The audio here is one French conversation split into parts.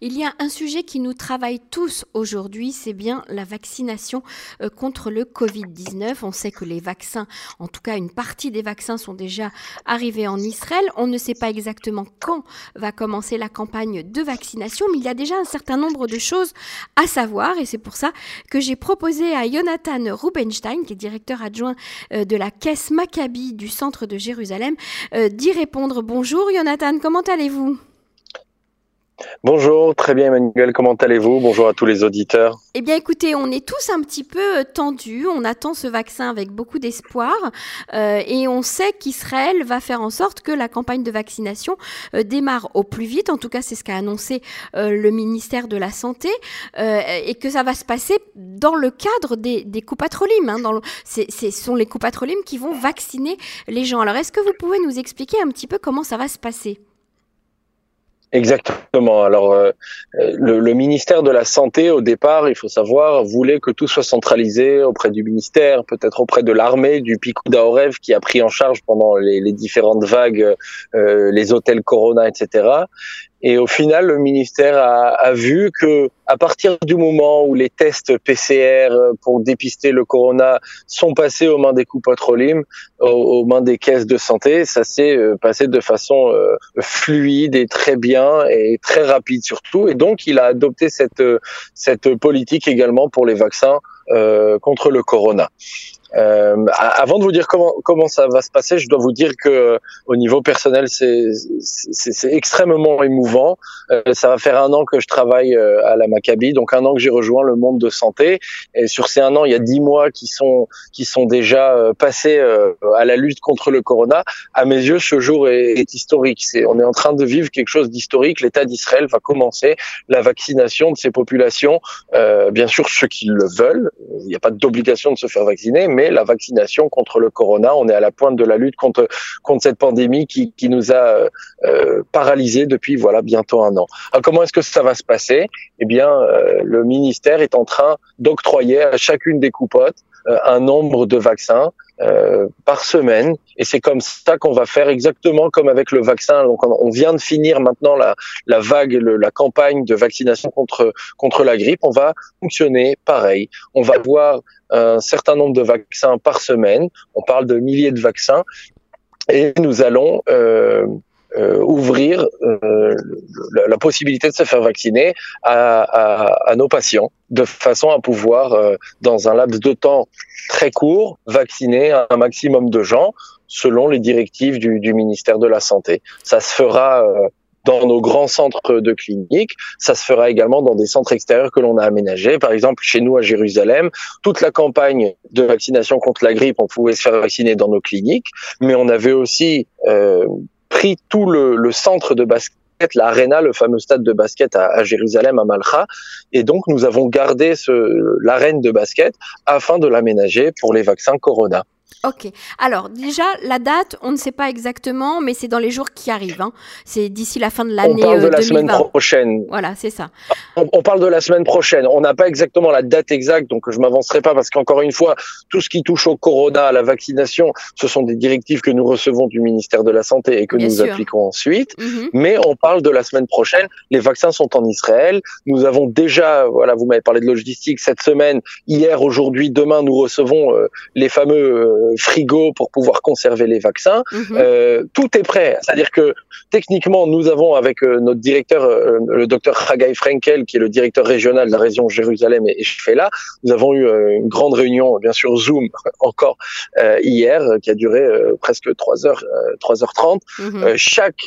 Il y a un sujet qui nous travaille tous aujourd'hui, c'est bien la vaccination euh, contre le Covid-19. On sait que les vaccins, en tout cas une partie des vaccins sont déjà arrivés en Israël. On ne sait pas exactement quand va commencer la campagne de vaccination, mais il y a déjà un certain nombre de choses à savoir et c'est pour ça que j'ai proposé à Jonathan Rubenstein, qui est directeur adjoint euh, de la caisse Maccabi du centre de Jérusalem, euh, d'y répondre. Bonjour Jonathan, comment allez-vous? Bonjour, très bien Emmanuel, comment allez-vous? Bonjour à tous les auditeurs. Eh bien écoutez, on est tous un petit peu euh, tendus, on attend ce vaccin avec beaucoup d'espoir euh, et on sait qu'Israël va faire en sorte que la campagne de vaccination euh, démarre au plus vite, en tout cas c'est ce qu'a annoncé le ministère de la Santé, et que ça va se passer dans le cadre des, des coupatrolimes. Hein, ce sont les coupatrolimes qui vont vacciner les gens. Alors est-ce que vous pouvez nous expliquer un petit peu comment ça va se passer? Exactement. Alors, euh, le, le, ministère de la Santé, au départ, il faut savoir, voulait que tout soit centralisé auprès du ministère, peut-être auprès de l'armée, du Picou d'Aorev qui a pris en charge pendant les, les différentes vagues euh, les hôtels Corona, etc. Et au final, le ministère a, a, vu que à partir du moment où les tests PCR pour dépister le corona sont passés aux mains des coupotrolimes, aux, aux mains des caisses de santé, ça s'est euh, passé de façon euh, fluide et très bien et très rapide surtout. Et donc, il a adopté cette cette politique également pour les vaccins euh, contre le corona. Euh, avant de vous dire comment comment ça va se passer, je dois vous dire que au niveau personnel, c'est extrêmement émouvant. Euh, ça va faire un an que je travaille euh, à la Maccabi, donc un an que j'ai rejoint le monde de santé. Et sur ces un an, il y a dix mois qui sont qui sont déjà euh, passés à la lutte contre le corona. À mes yeux, ce jour est, est historique. C'est on est en train de vivre quelque chose d'historique. L'État d'Israël va commencer la vaccination de ces populations. bien sûr, ceux qui le veulent. Il n'y a pas d'obligation de se faire vacciner la vaccination contre le corona. On est à la pointe de la lutte contre cette pandémie qui, nous a euh, paralysés depuis voilà bientôt un an. Alors, comment est-ce que ça va se passer? Eh bien, euh, le ministère est en train d'octroyer à chacune des coupotes euh, un nombre de vaccins euh, par semaine. Et c'est comme ça qu'on va faire exactement comme avec le vaccin. Donc on vient de finir maintenant la, la vague, le, la campagne de vaccination contre contre la grippe. On va fonctionner pareil. On va avoir un certain nombre de vaccins par semaine. On parle de milliers de vaccins. Et nous allons euh, euh, ouvrir euh, la, possibilité de se faire vacciner à, à, à, nos patients, de façon à pouvoir, euh, dans un laps de temps très court, vacciner un maximum de gens selon les directives du, du ministère de la Santé. Ça se fera euh, dans nos grands centres de cliniques. Ça se fera également dans des centres extérieurs que l'on a aménagés. Par exemple, chez nous à Jérusalem, toute la campagne de vaccination contre la grippe, on pouvait se faire vacciner dans nos cliniques, mais on avait aussi euh, pris tout le, centre de basket l'arena, le fameux stade de basket à, à, Jérusalem, à Malcha. Et donc, nous avons gardé l'arène de basket afin de l'aménager pour les vaccins Corona. Ok. Alors déjà, la date, on ne sait pas exactement, mais c'est dans les jours qui arrivent. Hein. C'est d'ici la fin de l'année. On parle de euh, la 2020. semaine prochaine. Voilà, c'est ça. On, on, parle de la semaine prochaine. On n'a pas exactement la date exacte, donc je m'avancerai pas parce qu'encore une fois, tout ce qui touche au corona, à la vaccination, ce sont des directives que nous recevons du ministère de la Santé et que Bien nous sûr. appliquons ensuite. Mm -hmm. Mais on parle de la semaine prochaine. Les vaccins sont en Israël. Nous avons déjà, voilà, vous m'avez parlé de logistique cette semaine. Hier, aujourd'hui, demain, nous recevons euh, les fameux euh, frigos pour pouvoir conserver les vaccins. -hmm. euh, tout est prêt. C'est-à-dire que techniquement, nous avons avec euh, notre directeur, euh, le docteur Haggai Frenkel, qui est le directeur régional de la région Jérusalem et, Shfela, nous avons eu euh, une grande réunion, bien sûr Zoom encore euh, hier, qui a duré presque 3 heures, 3h30. Mm -hmm. chaque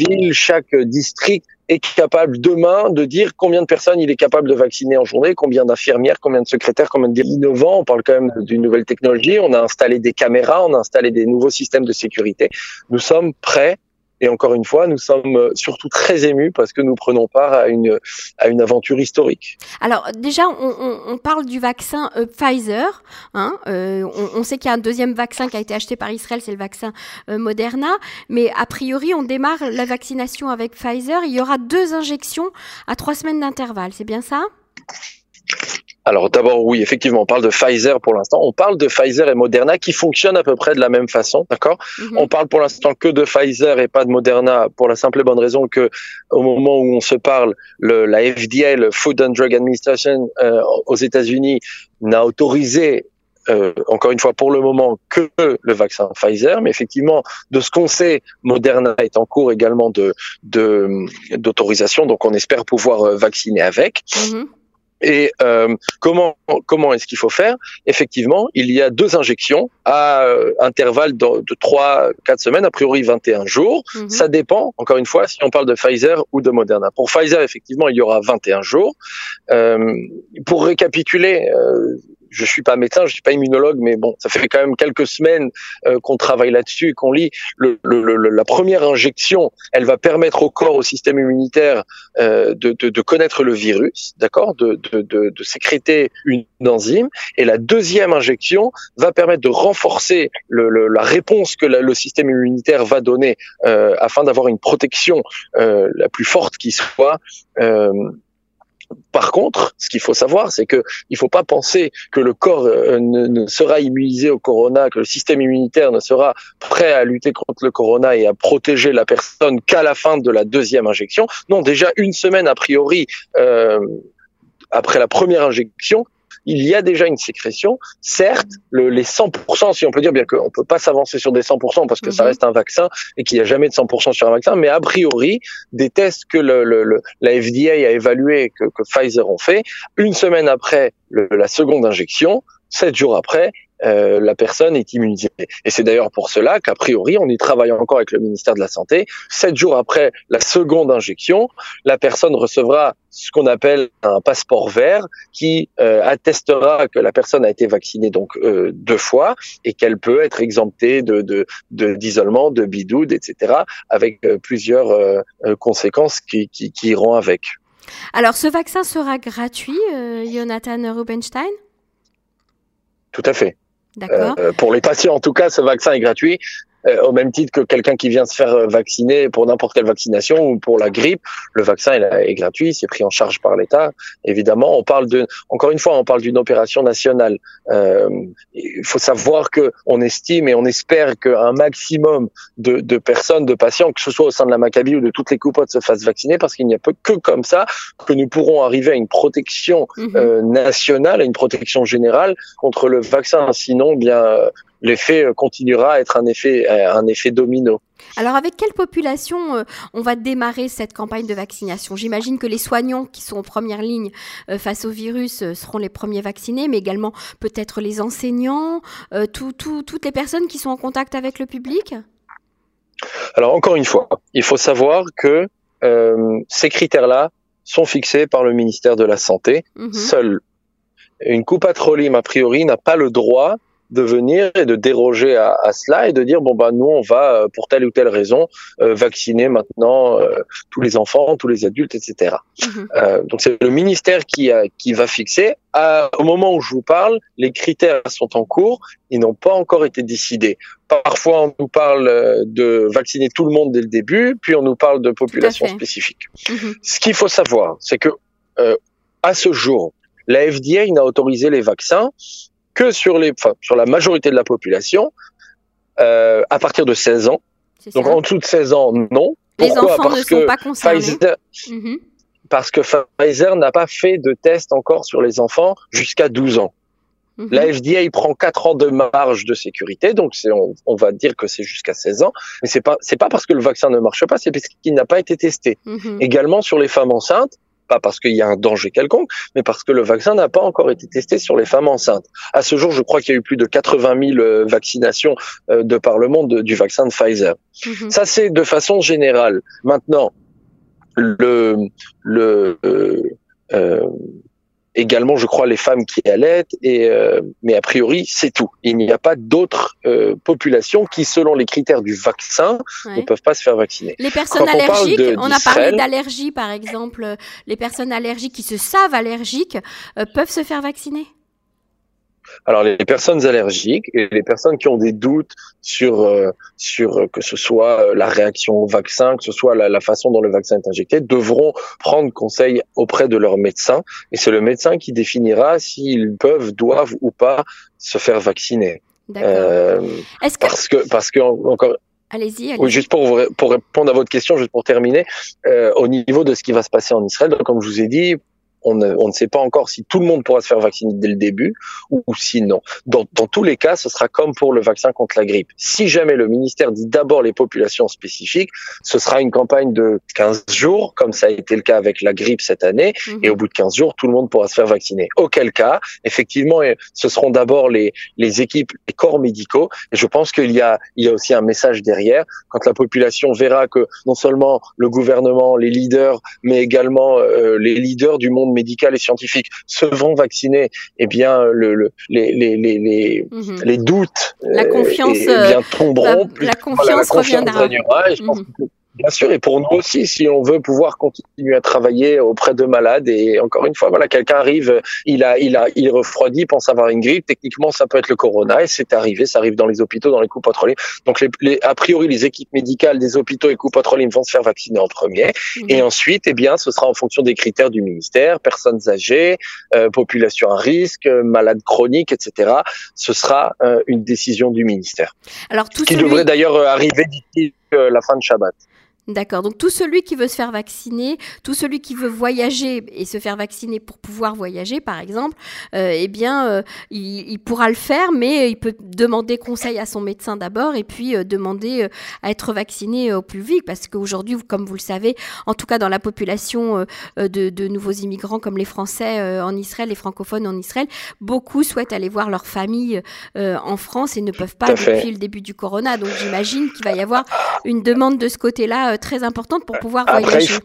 ville, chaque district est capable demain de dire combien de personnes il est capable de vacciner en journée, combien d'infirmières, combien de secrétaires, combien de innovants. On parle quand même d'une nouvelle technologie. On a installé des caméras, on a installé des nouveaux systèmes de sécurité. Nous sommes prêts. Et encore une fois, nous sommes surtout très émus parce que nous prenons part à une, à une aventure historique. Alors déjà, on, parle du vaccin euh, Pfizer. Hein, euh, on, sait qu'il y a un deuxième vaccin qui a été acheté par Israël, c'est le vaccin euh, Moderna. Mais a priori, on démarre la vaccination avec Pfizer. Il y aura deux injections à trois semaines d'intervalle. C'est bien ça? Alors d'abord oui, effectivement, on parle de Pfizer pour l'instant. On parle de Pfizer et Moderna qui fonctionnent à peu près de la même façon, d'accord? Mhm. On parle pour l'instant que de Pfizer et pas de Moderna pour la simple et bonne raison que au moment où on se parle, le, la FDA, le Food and Drug Administration euh, aux États-Unis, n'a autorisé euh, encore une fois pour le moment que le vaccin Pfizer, mais effectivement de ce qu'on sait, Moderna est en cours également de d'autorisation, donc on espère pouvoir euh, vacciner avec. Mhm. Et euh, comment comment est-ce qu'il faut faire? Effectivement, il y a deux injections à euh, intervalle de, de 3 4 semaines, a priori 21 jours. Mhm. Ça dépend encore une fois si on parle de Pfizer ou de Moderna. Pour Pfizer, effectivement, il y aura 21 jours. Euh, pour récapituler, euh, je suis pas médecin, je suis pas immunologue, mais bon, ça fait quand même quelques semaines euh, qu'on travaille là-dessus qu'on lit. Le, le, la première injection, elle va permettre au corps, au système immunitaire, euh, de, de, de, connaître le virus, d'accord, de, de, sécréter une enzyme. Et la deuxième injection va permettre de renforcer le, la réponse que le système immunitaire va donner euh, afin d'avoir une protection euh, la plus forte qui soit. Euh, par contre, ce qu'il faut savoir, c'est que il faut pas penser que le corps euh, ne, sera immunisé au corona, que le système immunitaire ne sera prêt à lutter contre le corona et à protéger la personne qu'à la fin de la deuxième injection. Non, déjà une semaine a priori euh, après la première injection, il y a déjà une sécrétion. Certes, le, les 100%, si on peut dire, bien qu'on peut pas s'avancer sur des 100% parce que ça mhm. reste un vaccin et qu'il n'y a jamais de 100% sur un vaccin, mais a priori, des tests que le, le, la FDA a évalué, que, que Pfizer ont fait, une semaine après la seconde injection, sept jours après, euh, la personne est immunisée. Et c'est d'ailleurs pour cela qu'a priori, on y travaille encore avec le ministère de la Santé. Sept jours après la seconde injection, la personne recevra ce qu'on appelle un passeport vert qui euh, attestera que la personne a été vaccinée donc euh, deux fois et qu'elle peut être exemptée de d'isolement, de, de bidoude, etc. avec plusieurs conséquences qui, qui, qui iront avec. Alors, ce vaccin sera gratuit, Jonathan Rubenstein Tout à fait. Euh, pour les patients, en tout cas, ce vaccin est gratuit. Euh, au même titre que quelqu'un qui vient se faire euh, vacciner pour n'importe quelle vaccination ou pour la grippe, le vaccin est, gratuit, c'est pris en charge par l'État. Évidemment, on parle de, encore une fois, on parle d'une opération nationale. Euh, il faut savoir que on estime et on espère qu'un maximum de, de, personnes, de patients, que ce soit au sein de la Maccabi ou de toutes les coupotes, se fassent vacciner, parce qu'il n'y a que comme ça que nous pourrons arriver à une protection mhm. euh, nationale, à une protection générale contre le vaccin. Sinon, bien l'effet euh, continuera à être un effet, euh, un effet domino. Alors avec quelle population euh, on va démarrer cette campagne de vaccination? J'imagine que les soignants qui sont en première ligne face au virus seront les premiers vaccinés, mais également peut-être les enseignants, toutes les personnes qui sont en contact avec le public? Alors encore une fois, il faut savoir que ces critères-là sont fixés par le ministère de la Santé. Mhm. Seule une coupe à a priori, n'a pas le droit de venir et de déroger à, à, cela et de dire bon bah nous on va euh, pour telle ou telle raison euh, vacciner maintenant euh, tous les enfants, tous les adultes, etc. Mhm. Euh, donc c'est le ministère qui a, qui va fixer. À, au moment où je vous parle, les critères sont en cours, ils n'ont pas encore été décidés. Parfois on nous parle de vacciner tout le monde dès le début, puis on nous parle de population spécifique. Mhm. Ce qu'il faut savoir, c'est que à ce jour, la FDA n'a autorisé les vaccins que sur, les, enfin, sur la majorité de la population euh, à partir de 16 ans. Donc en dessous de 16 ans, non. Les Pourquoi enfants parce ne sont pas concernés. Pfizer, mhm. Parce que Pfizer n'a pas fait de test encore sur les enfants jusqu'à 12 ans. Mhm. La FDA il prend 4 ans de marge de sécurité, donc on, on, va dire que c'est jusqu'à 16 ans, mais c'est pas c'est pas parce que le vaccin ne marche pas, c'est parce qu'il n'a pas été testé. Mhm. Également sur les femmes enceintes, pas parce qu'il y a un danger quelconque, mais parce que le vaccin n'a pas encore été testé sur les femmes enceintes. À ce jour, je crois qu'il y a eu plus de 80 000 euh, vaccinations euh, de par le monde du vaccin de Pfizer. Mhm. Ça, c'est de façon générale. Maintenant, le, le euh, également, je crois, les femmes qui allaitent, et, euh, mais a priori, c'est tout. Il n'y a pas d'autres euh, populations qui, selon les critères du vaccin, ne peuvent pas se faire vacciner. Les personnes allergiques, on, a parlé d'allergie, par exemple, les personnes allergiques qui se savent allergiques euh, peuvent se faire vacciner Alors les personnes allergiques et les personnes qui ont des doutes sur euh, sur que ce soit la réaction au vaccin, que ce soit la, la, façon dont le vaccin est injecté, devront prendre conseil auprès de leur médecin et c'est le médecin qui définira s'ils peuvent, doivent ou pas se faire vacciner. Euh, que... Parce que parce que encore Allez-y. oui, juste pour, pour répondre à votre question, juste pour terminer, euh, au niveau de ce qui va se passer en Israël, donc, comme je vous ai dit, on ne, on ne, sait pas encore si tout le monde pourra se faire vacciner dès le début ou, ou si non. Dans, dans, tous les cas, ce sera comme pour le vaccin contre la grippe. Si jamais le ministère dit d'abord les populations spécifiques, ce sera une campagne de 15 jours, comme ça a été le cas avec la grippe cette année, mmh. et au bout de 15 jours, tout le monde pourra se faire vacciner. Auquel cas, effectivement, ce seront d'abord les, les équipes, les corps médicaux, et je pense qu'il y a, il y a aussi un message derrière, quand la population verra que non seulement le gouvernement, les leaders, mais également euh, les leaders du monde médical et scientifique se vont vacciner, eh bien, le, le, les, les, les, les doutes la confiance, eh bien, tomberont. La, la confiance, voilà, la confiance reviendra. reviendra et je pense que Bien sûr, et pour nous aussi, si on veut pouvoir continuer à travailler auprès de malades, et encore une fois, voilà, quelqu'un arrive, il a, il a, il refroidit, pense avoir une grippe, techniquement, ça peut être le corona, et c'est arrivé, ça arrive dans les hôpitaux, dans les coupes pétroliers. Donc, les, les, a priori, les équipes médicales des hôpitaux et coupes pétroliers vont se faire vacciner en premier, mmh. et ensuite, eh bien, ce sera en fonction des critères du ministère, personnes âgées, euh, population à risque, malades chroniques, etc. Ce sera euh, une décision du ministère. Alors, tout qui celui... devrait d'ailleurs arriver d'ici euh, la fin de Shabbat. D'accord. Donc tout celui qui veut se faire vacciner, tout celui qui veut voyager et se faire vacciner pour pouvoir voyager, par exemple, euh, eh bien, euh, il, il, pourra le faire, mais il peut demander conseil à son médecin d'abord et puis euh, demander à être vacciné au plus vite, parce qu'aujourd'hui, comme vous le savez, en tout cas dans la population euh, de, de, nouveaux immigrants comme les Français en Israël, les francophones en Israël, beaucoup souhaitent aller voir leur famille en France et ne peuvent pas depuis le début du corona. Donc j'imagine qu'il va y avoir une demande de ce côté-là très importante pour pouvoir Après, voyager.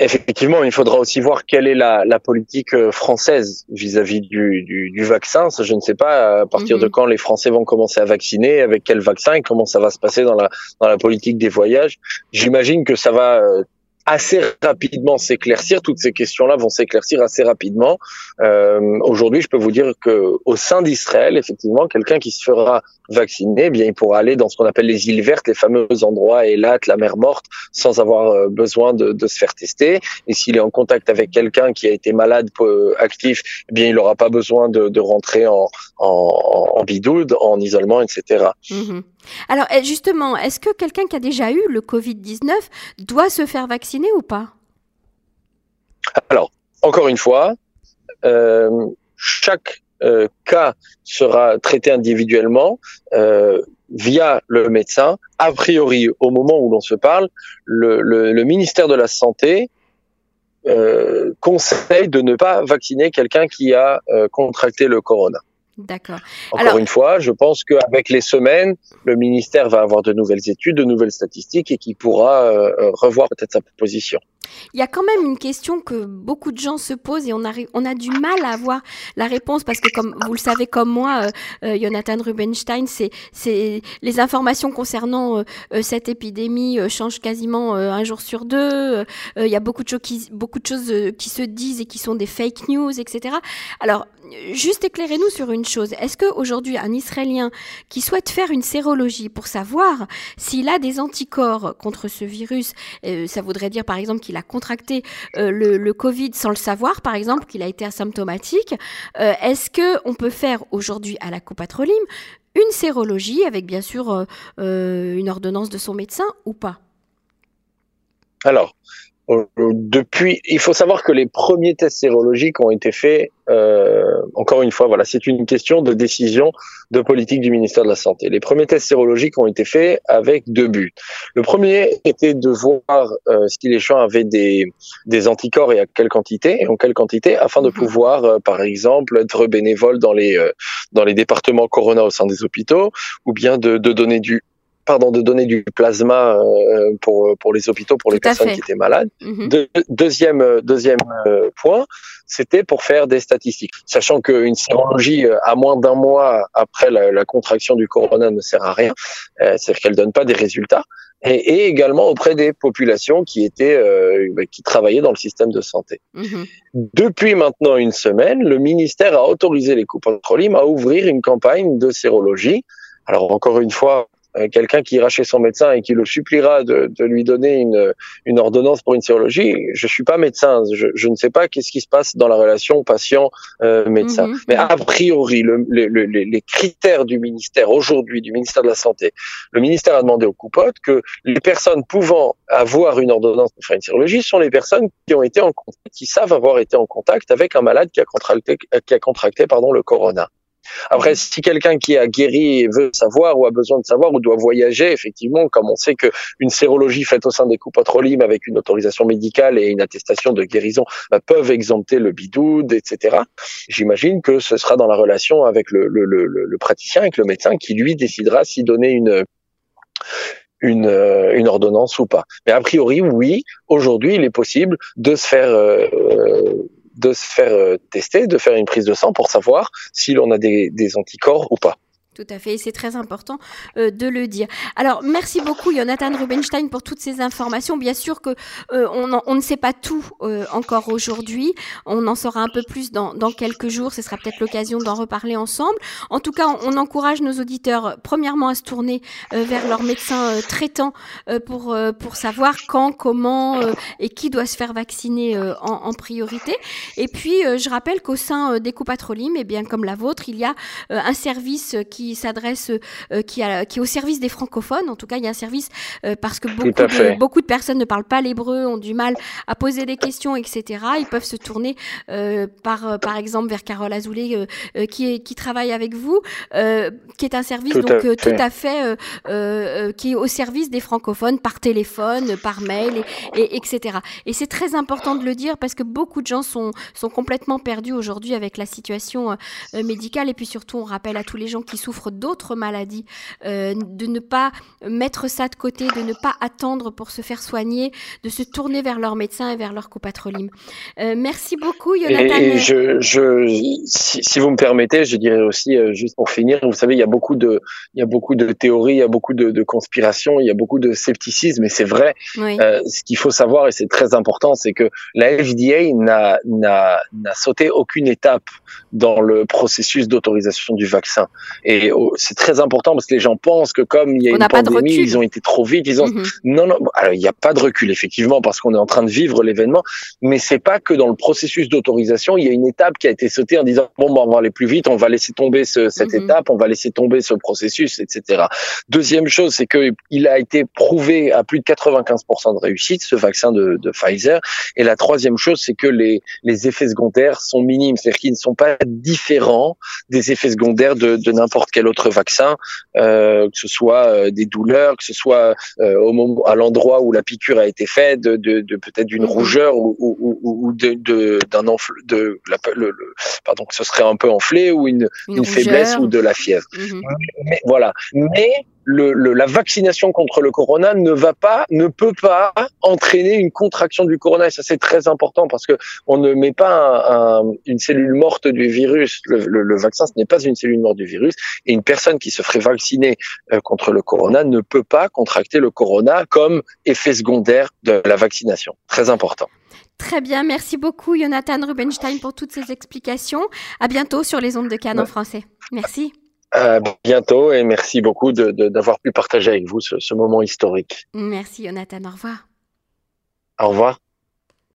Effectivement, il faudra aussi voir quelle est la, la politique française vis-à-vis -vis du, du, du, vaccin. Ça, je ne sais pas à partir de quand les Français vont commencer à vacciner, avec quel vaccin et comment ça va se passer dans la, dans la politique des voyages. J'imagine que ça va assez rapidement s'éclaircir. Toutes ces questions-là vont s'éclaircir assez rapidement. Euh, Aujourd'hui, je peux vous dire que au sein d'Israël, effectivement, quelqu'un qui se fera vacciner, eh bien, il pourra aller dans ce qu'on appelle les îles vertes, les fameux endroits Elat, la mer morte, sans avoir euh, besoin de, de, se faire tester. Et s'il est en contact avec quelqu'un qui a été malade actif, eh bien, il n'aura pas besoin de, de rentrer en, en, en, bidoude, en isolement, etc. Alors, justement, est-ce que quelqu'un qui a déjà eu le Covid-19 doit se faire vacciner ou pas? Alors, encore une fois, euh, chaque euh, cas sera traité individuellement euh, via le médecin. A priori, au moment où l'on se parle, le, ministère de la Santé conseille de ne pas vacciner quelqu'un qui a contracté le corona. D'accord. Encore Alors, une fois, je pense qu'avec les semaines, le ministère va avoir de nouvelles études, de nouvelles statistiques et qui pourra euh, revoir peut-être sa position. Il y a quand même une question que beaucoup de gens se posent et on a, on a du mal à avoir la réponse parce que, comme vous le savez comme moi, euh, euh, Jonathan Rubinstein, c'est, c'est les informations concernant euh, cette épidémie changent quasiment un jour sur deux. il y a beaucoup de, choses qui, beaucoup de choses qui se disent et qui sont des fake news, etc. Alors, juste éclairez-nous sur une chose. Est-ce qu'aujourd'hui, un Israélien qui souhaite faire une sérologie pour savoir s'il a des anticorps contre ce virus, ça voudrait dire par exemple qu'il a contracté euh, le, Covid sans le savoir, par exemple, qu'il a été asymptomatique, euh, est-ce que on peut faire aujourd'hui à la copatrolim une sérologie avec bien sûr euh, une ordonnance de son médecin ou pas? Alors, depuis, il faut savoir que les premiers tests sérologiques ont été faits. Euh, encore une fois, voilà, c'est une question de décision de politique du ministère de la Santé. Les premiers tests sérologiques ont été faits avec deux buts. Le premier était de voir euh, si les gens avaient des, des anticorps et à quelle quantité et en quelle quantité, afin de pouvoir, euh, par exemple, être bénévole dans les euh, dans les départements Corona au sein des hôpitaux, ou bien de, de donner du pardon, de donner du plasma euh, pour, pour les hôpitaux, pour les Tout personnes fait. qui étaient malades. Mhm. De- deuxième deuxième euh, point, c'était pour faire des statistiques. Sachant qu'une sérologie euh, à moins d'un mois après la, la contraction du corona ne sert à rien, euh, c'est-à-dire qu'elle donne pas des résultats. et, également auprès des populations qui étaient euh, bah, qui travaillaient dans le système de santé. Mhm. Depuis maintenant une semaine, le ministère a autorisé les coupes-contrôles à ouvrir une campagne de sérologie. Alors encore une fois, euh, quelqu'un qui ira chez son médecin et qui le suppliera de, de lui donner une, une, ordonnance pour une sérologie, je suis pas médecin, je, je ne sais pas qu'est-ce qui se passe dans la relation patient-médecin. Mhm. Mais a priori, le, le, les critères du ministère aujourd'hui, du ministère de la Santé, le ministère a demandé aux coupotes que les personnes pouvant avoir une ordonnance pour faire une sérologie sont les personnes qui ont été en contact, qui savent avoir été en contact avec un malade qui a contracté, qui a contracté pardon, le corona. Après, si quelqu'un qui a guéri veut savoir ou a besoin de savoir ou doit voyager, effectivement, comme on sait qu'une sérologie faite au sein des coupes avec une autorisation médicale et une attestation de guérison bah, peuvent exempter le bidoude, etc. J'imagine que ce sera dans la relation avec le, le, le, le praticien, avec le médecin, qui lui décidera s'y donner une une, euh, une, ordonnance ou pas. Mais a priori, oui, aujourd'hui, il est possible de se faire euh, de se faire euh, tester, de faire une prise de sang pour savoir si l'on a des, des anticorps ou pas. Tout à fait, c'est très important euh, de le dire. Alors, merci beaucoup, Jonathan Rubenstein, pour toutes ces informations. Bien sûr que euh, on, on, ne sait pas tout euh, encore aujourd'hui. On en saura un peu plus dans, dans quelques jours. Ce sera peut-être l'occasion d'en reparler ensemble. En tout cas, on, encourage nos auditeurs, premièrement, à se tourner vers leur médecin traitant pour pour savoir quand, comment et qui doit se faire vacciner en, en, priorité. Et puis, je rappelle qu'au sein des Coupatrolim, et eh bien comme la vôtre, il y a un service qui qui s'adresse, euh, qui, a, qui est au service des francophones. En tout cas, il y a un service euh, parce que beaucoup de, beaucoup de personnes ne parlent pas l'hébreu, ont du mal à poser des questions, etc. Ils peuvent se tourner euh, par, par exemple vers Carole Azoulay qui, est, qui travaille avec vous, qui est un service tout donc à tout à fait qui est au service des francophones par téléphone, par mail, et, etc. Et c'est très important de le dire parce que beaucoup de gens sont, sont complètement perdus aujourd'hui avec la situation médicale et puis surtout on rappelle à tous les gens qui souffrent d'autres maladies, euh, de ne pas mettre ça de côté, de ne pas attendre pour se faire soigner, de se tourner vers leur médecin et vers leur copatrolim. Euh, merci beaucoup, Jonathan. Et, je, je, si, vous me permettez, je dirais aussi, euh, juste pour finir, vous savez, il y a beaucoup de, il y a beaucoup de théories, il y a beaucoup de, de conspirations, il y a beaucoup de scepticisme, et c'est vrai. ce qu'il faut savoir, et c'est très important, c'est que la FDA n'a, n'a, n'a sauté aucune étape dans le processus d'autorisation du vaccin. Et c'est très important parce que les gens pensent que comme il y a une pandémie, ils ont été trop vite. Ils ont mhm. non non. il n'y a pas de recul effectivement parce qu'on est en train de vivre l'événement, mais c'est pas que dans le processus d'autorisation, il y a une étape qui a été sautée en disant bon, on va aller plus vite, on va laisser tomber ce, cette mhm. étape, on va laisser tomber ce processus, etc. Deuxième chose, c'est que il a été prouvé à plus de 95% de réussite ce vaccin de, de Pfizer. Et la troisième chose, c'est que les les effets secondaires sont minimes, c'est-à-dire qu'ils ne sont pas différents des effets secondaires de, de n'importe quel autre vaccin, euh, que ce soit euh, des douleurs, que ce soit euh, au moment, à l'endroit où la piqûre a été faite, de, de, de peut-être d'une mhm. rougeur ou, ou, ou de d'un enfle, de la, le, pardon, que ce serait un peu enflé ou une, une, faiblesse ou de la fièvre. Mhm. Mais, voilà. Mais le, la vaccination contre le corona ne va pas, ne peut pas entraîner une contraction du corona. Et ça, c'est très important parce que on ne met pas une cellule morte du virus. Le, vaccin, ce n'est pas une cellule morte du virus. Et une personne qui se ferait vacciner euh, contre le corona ne peut pas contracter le corona comme effet secondaire de la vaccination. Très important. Très bien, merci beaucoup Jonathan Rubenstein pour toutes ces explications. À bientôt sur les ondes de Cannes en français. Merci. À bientôt et merci beaucoup d'avoir pu partager avec vous ce moment historique. Merci Jonathan, au revoir. Au revoir.